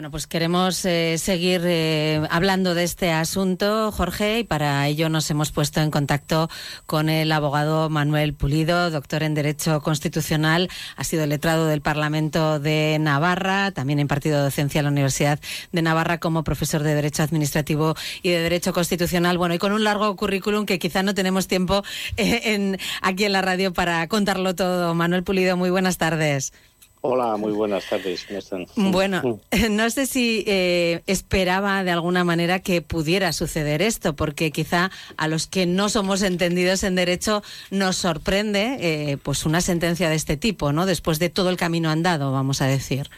Bueno, pues queremos eh, seguir eh, hablando de este asunto, Jorge, y para ello nos hemos puesto en contacto con el abogado Manuel Pulido, doctor en Derecho Constitucional, ha sido letrado del Parlamento de Navarra, también ha impartido docencia en la Universidad de Navarra como profesor de Derecho Administrativo y de Derecho Constitucional. Bueno, y con un largo currículum que quizá no tenemos tiempo eh, en, aquí en la radio para contarlo todo. Manuel Pulido, muy buenas tardes. Hola, muy buenas tardes. Bueno, no sé si eh, esperaba de alguna manera que pudiera suceder esto, porque quizá a los que no somos entendidos en derecho nos sorprende eh, pues una sentencia de este tipo, ¿no? Después de todo el camino andado, vamos a decir.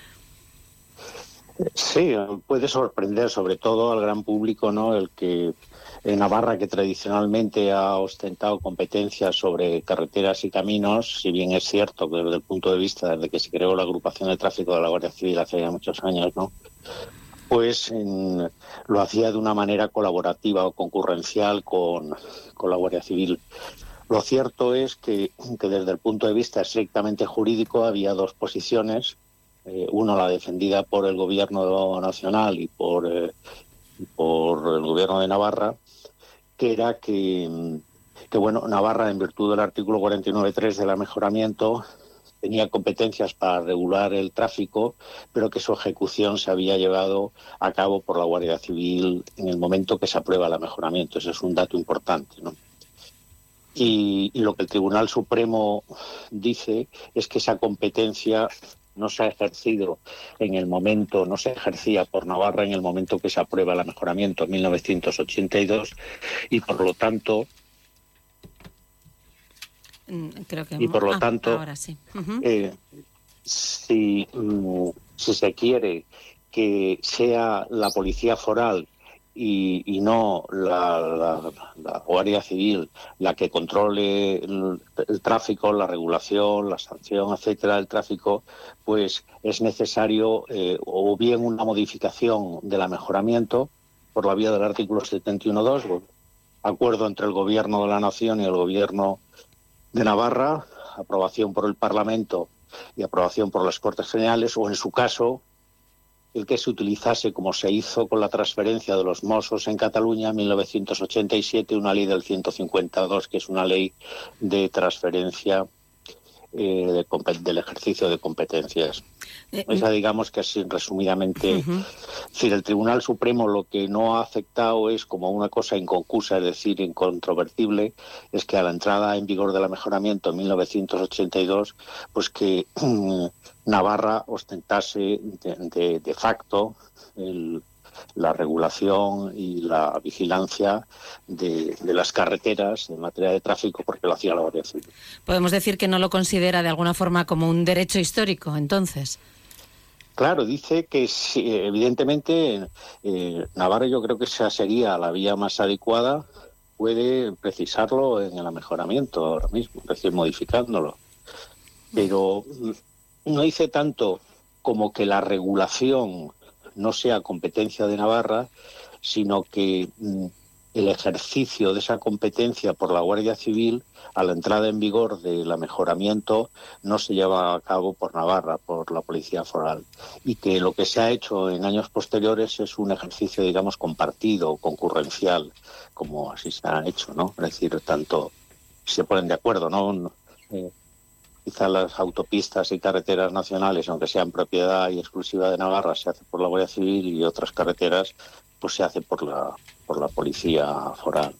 Sí, puede sorprender sobre todo al gran público, ¿no? El que en Navarra, que tradicionalmente ha ostentado competencias sobre carreteras y caminos, si bien es cierto que desde el punto de vista desde que se creó la agrupación de tráfico de la Guardia Civil hace ya muchos años, ¿no? pues lo hacía de una manera colaborativa o concurrencial con, la Guardia Civil. Lo cierto es que, desde el punto de vista estrictamente jurídico había dos posiciones, eh, una la defendida por el Gobierno nacional y por, eh, por el Gobierno de Navarra, que era que, que bueno, Navarra, en virtud del artículo 49.3 del mejoramiento, tenía competencias para regular el tráfico, pero que su ejecución se había llevado a cabo por la Guardia Civil en el momento que se aprueba el mejoramiento. Ese es un dato importante. ¿no? y, lo que el Tribunal Supremo dice es que esa competencia no se ha ejercido en el momento, no se ejercía por Navarra en el momento que se aprueba el mejoramiento en 1982 y por lo tanto mm, Creo que y por lo ah, tanto ahora sí. Eh, si, mm, si se quiere que sea la policía foral y, no la, Guardia Civil la que controle el, tráfico, la regulación, la sanción, etcétera, del tráfico, pues es necesario eh, o bien una modificación del mejoramiento por la vía del artículo 71.2, acuerdo entre el Gobierno de la Nación y el Gobierno de Navarra, aprobación por el Parlamento y aprobación por las Cortes Generales, o en su caso, el que se utilizase, como se hizo con la transferencia de los Mossos en Cataluña en 1987, una ley del 152, que es una ley de transferencia eh, del ejercicio de competencias. Eh, Esa, digamos que así resumidamente, decir, el Tribunal Supremo lo que no ha aceptado es como una cosa inconcusa, es decir, incontrovertible, es que a la entrada en vigor del mejoramiento en 1982, pues que Navarra ostentase de, de facto el, la regulación y la vigilancia de, las carreteras en materia de tráfico porque lo hacía la Guardia Civil. Podemos decir que no lo considera de alguna forma como un derecho histórico, entonces. Claro, dice que evidentemente eh, Navarra yo creo que esa sería la vía más adecuada, puede precisarlo en el mejoramiento ahora mismo, es decir, modificándolo. Pero no dice tanto como que la regulación no sea competencia de Navarra, sino que mm, el ejercicio de esa competencia por la Guardia Civil a la entrada en vigor del mejoramiento no se lleva a cabo por Navarra, por la Policía Foral, y que lo que se ha hecho en años posteriores es un ejercicio, digamos, compartido, concurrencial, como así se ha hecho, ¿no? Es decir, tanto se ponen de acuerdo, ¿no? Eh, Quizá las autopistas y carreteras nacionales, aunque sean propiedad y exclusiva de Navarra, se hace por la Guardia Civil y otras carreteras pues se hace por la, por la policía foral.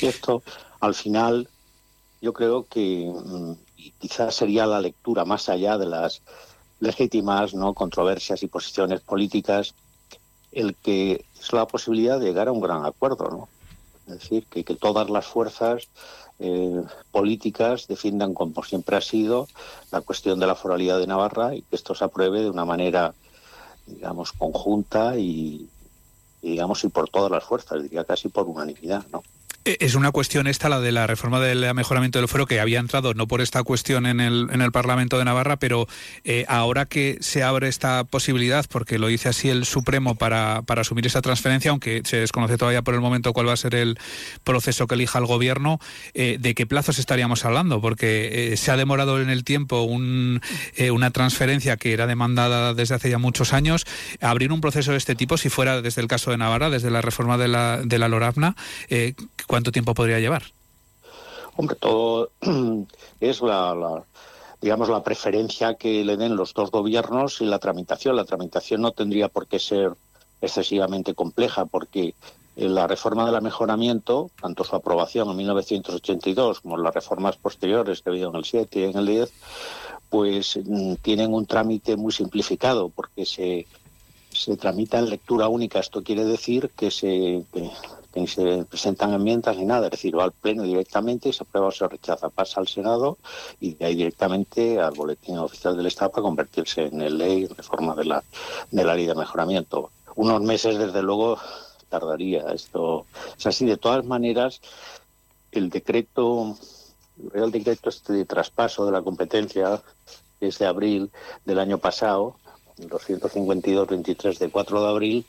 Y esto, al final, yo creo que mm, quizás sería la lectura más allá de las legítimas no controversias y posiciones políticas, el que es la posibilidad de llegar a un gran acuerdo, ¿no? Es decir, que, todas las fuerzas eh, políticas defiendan, como siempre ha sido, la cuestión de la foralidad de Navarra y que esto se apruebe de una manera, digamos, conjunta y, digamos, y por todas las fuerzas, diría casi por unanimidad, ¿no? Eh, es una cuestión esta, la de la reforma del mejoramiento del fuero, que había entrado no por esta cuestión en el, en el Parlamento de Navarra, pero eh, ahora que se abre esta posibilidad, porque lo dice así el Supremo para, para asumir esa transferencia, aunque se desconoce todavía por el momento cuál va a ser el proceso que elija el Gobierno, eh, ¿de qué plazos estaríamos hablando? Porque se ha demorado en el tiempo un, una transferencia que era demandada desde hace ya muchos años. Abrir un proceso de este tipo, si fuera desde el caso de Navarra, desde la reforma de la, de la LORAFNA, ¿Cuánto tiempo podría llevar? Hombre, todo es la, digamos, la preferencia que le den los dos gobiernos y la tramitación. La tramitación no tendría por qué ser excesivamente compleja, porque la reforma del mejoramiento, tanto su aprobación en 1982 como las reformas posteriores que ha habido en el 7 y en el 10, pues mm, tienen un trámite muy simplificado, porque se, se tramita en lectura única. Esto quiere decir que se, ni se presentan enmiendas ni nada, es decir, va al Pleno directamente se aprueba o se rechaza, pasa al Senado y de ahí directamente al Boletín Oficial del Estado para convertirse en ley, reforma de la, de la ley de mejoramiento. Unos meses, desde luego, tardaría. Esto es así. De todas maneras, el decreto, el Real Decreto este de traspaso de la competencia, que es de abril del año pasado, 252-23 de 4 de abril,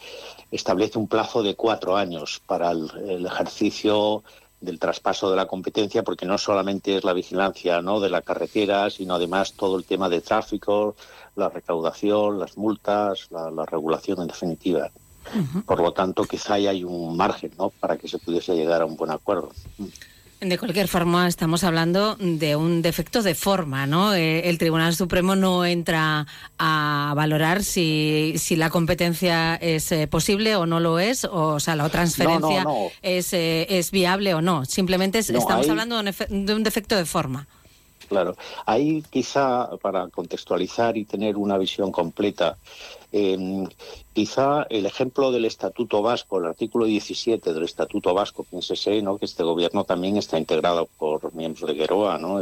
establece un plazo de cuatro años para el, ejercicio del traspaso de la competencia, porque no solamente es la vigilancia ¿no? de la carretera, sino además todo el tema de tráfico, la recaudación, las multas, la, regulación en definitiva. Por lo tanto, quizá hay un margen ¿no? para que se pudiese llegar a un buen acuerdo. De cualquier forma, estamos hablando de un defecto de forma, ¿no? Eh, el Tribunal Supremo no entra a valorar si, si la competencia es eh, posible o no lo es, o, sea, la transferencia Es, eh, es viable o no. Simplemente estamos hablando de un defecto de forma. Claro, ahí quizá para contextualizar y tener una visión completa, em, quizá el ejemplo del Estatuto Vasco, el artículo 17 del Estatuto Vasco, piénsese ¿no? que este gobierno también está integrado por miembros de Gueroa ¿no?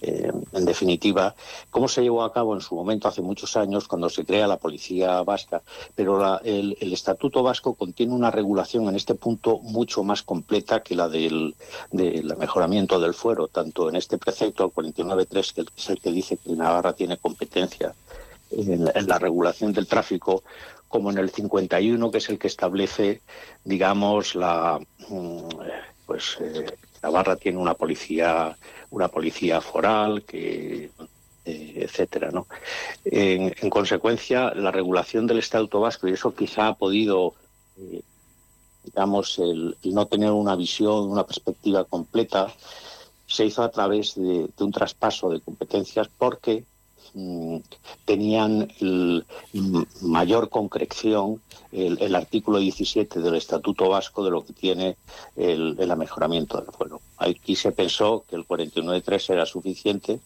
Eh, en definitiva, cómo se llevó a cabo en su momento hace muchos años cuando se crea la policía vasca. Pero el, Estatuto Vasco contiene una regulación en este punto mucho más completa que la del, mejoramiento del fuero, tanto en este precepto 49.3, que es el que dice que Navarra tiene competencia en, la regulación del tráfico, como en el 51, que es el que establece, digamos, la. Mm, pues. Eh, Navarra tiene una policía una policía foral, que eh, etcétera, ¿no? En, consecuencia, la regulación del Estado vasco y eso quizá ha podido, eh, digamos, el, no tener una visión, una perspectiva completa, se hizo a través de un traspaso de competencias porque Mm, tenían mayor concreción el, artículo 17 del Estatuto Vasco de lo que tiene el, el amejoramiento del fuero. Aquí se pensó que el 49.3 era suficiente,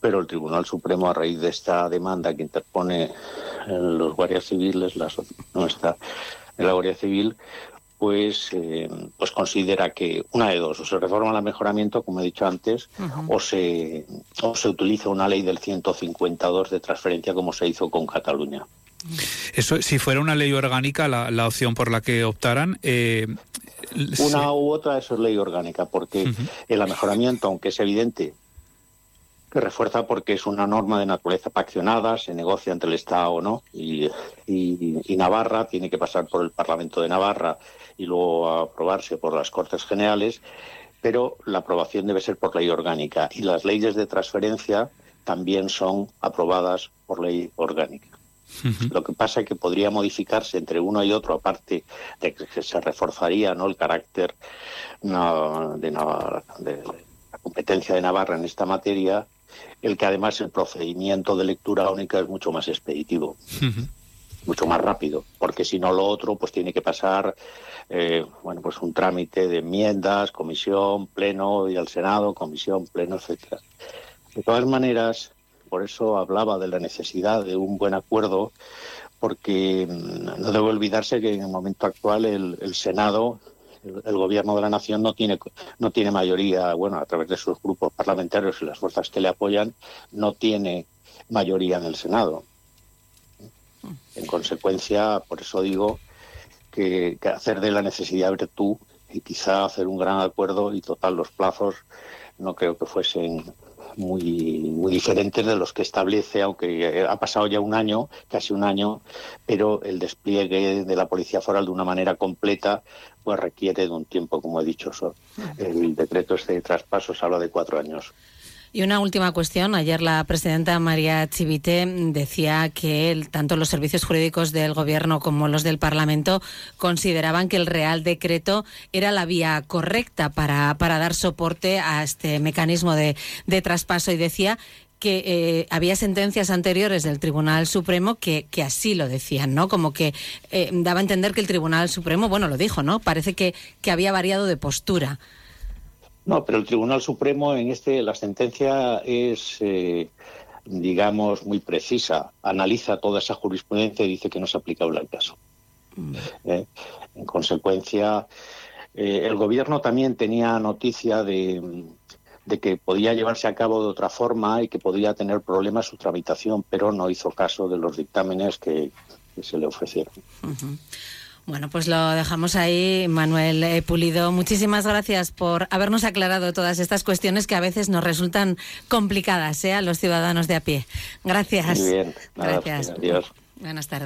pero el Tribunal Supremo, a raíz de esta demanda que interpone los guardias civiles, la, nuestra, la Guardia Civil, pues, eh, pues considera que una de dos, o se reforma el mejoramiento, como he dicho antes, o, se, o se utiliza una ley del 152 de transferencia como se hizo con Cataluña. Eso, si fuera una ley orgánica la, la opción por la que optaran. Eh, una u otra, eso es ley orgánica, porque el mejoramiento, aunque es evidente que refuerza porque es una norma de naturaleza paccionada, se negocia entre el Estado o no, y, y, Navarra tiene que pasar por el Parlamento de Navarra y luego aprobarse por las Cortes Generales, pero la aprobación debe ser por ley orgánica y las leyes de transferencia también son aprobadas por ley orgánica. Lo que pasa es que podría modificarse entre uno y otro, aparte de que se reforzaría ¿no? el carácter de, de, la competencia de Navarra en esta materia, el que además el procedimiento de lectura única es mucho más expeditivo, mucho más rápido, porque si no lo otro, pues tiene que pasar, eh, bueno, pues un trámite de enmiendas, comisión, pleno y al Senado, comisión, pleno, etcétera. De todas maneras, por eso hablaba de la necesidad de un buen acuerdo, porque mm, no debe olvidarse que en el momento actual el Senado el, gobierno de la nación no tiene no tiene mayoría, bueno, a través de sus grupos parlamentarios y las fuerzas que le apoyan, no tiene mayoría en el Senado. En consecuencia, por eso digo que, hacer de la necesidad virtud y quizá hacer un gran acuerdo y total los plazos no creo que fuesen muy, muy diferentes de los que establece, aunque ha pasado ya un año, casi un año, pero el despliegue de la Policía Foral de una manera completa pues requiere de un tiempo, como he dicho. El decreto este de traspasos habla de cuatro años. Y una última cuestión. Ayer la presidenta María Chivite decía que tanto los servicios jurídicos del Gobierno como los del Parlamento consideraban que el Real Decreto era la vía correcta para, para dar soporte a este mecanismo de, traspaso y decía que eh, había sentencias anteriores del Tribunal Supremo que, que así lo decían, ¿no? Como que eh, daba a entender que el Tribunal Supremo, bueno, lo dijo, ¿no? Parece que, que había variado de postura. No, pero el Tribunal Supremo en este, la sentencia es, eh, digamos, muy precisa. Analiza toda esa jurisprudencia y dice que no es aplicable al caso. Mm. Eh, en consecuencia, eh, el Gobierno también tenía noticia de, que podía llevarse a cabo de otra forma y que podía tener problemas su tramitación, pero no hizo caso de los dictámenes que, se le ofrecieron. Bueno, pues lo dejamos ahí, Manuel eh, Pulido. Muchísimas gracias por habernos aclarado todas estas cuestiones que a veces nos resultan complicadas ¿eh? a los ciudadanos de a pie. Gracias. Muy bien. gracias. Adiós. Buenas tardes.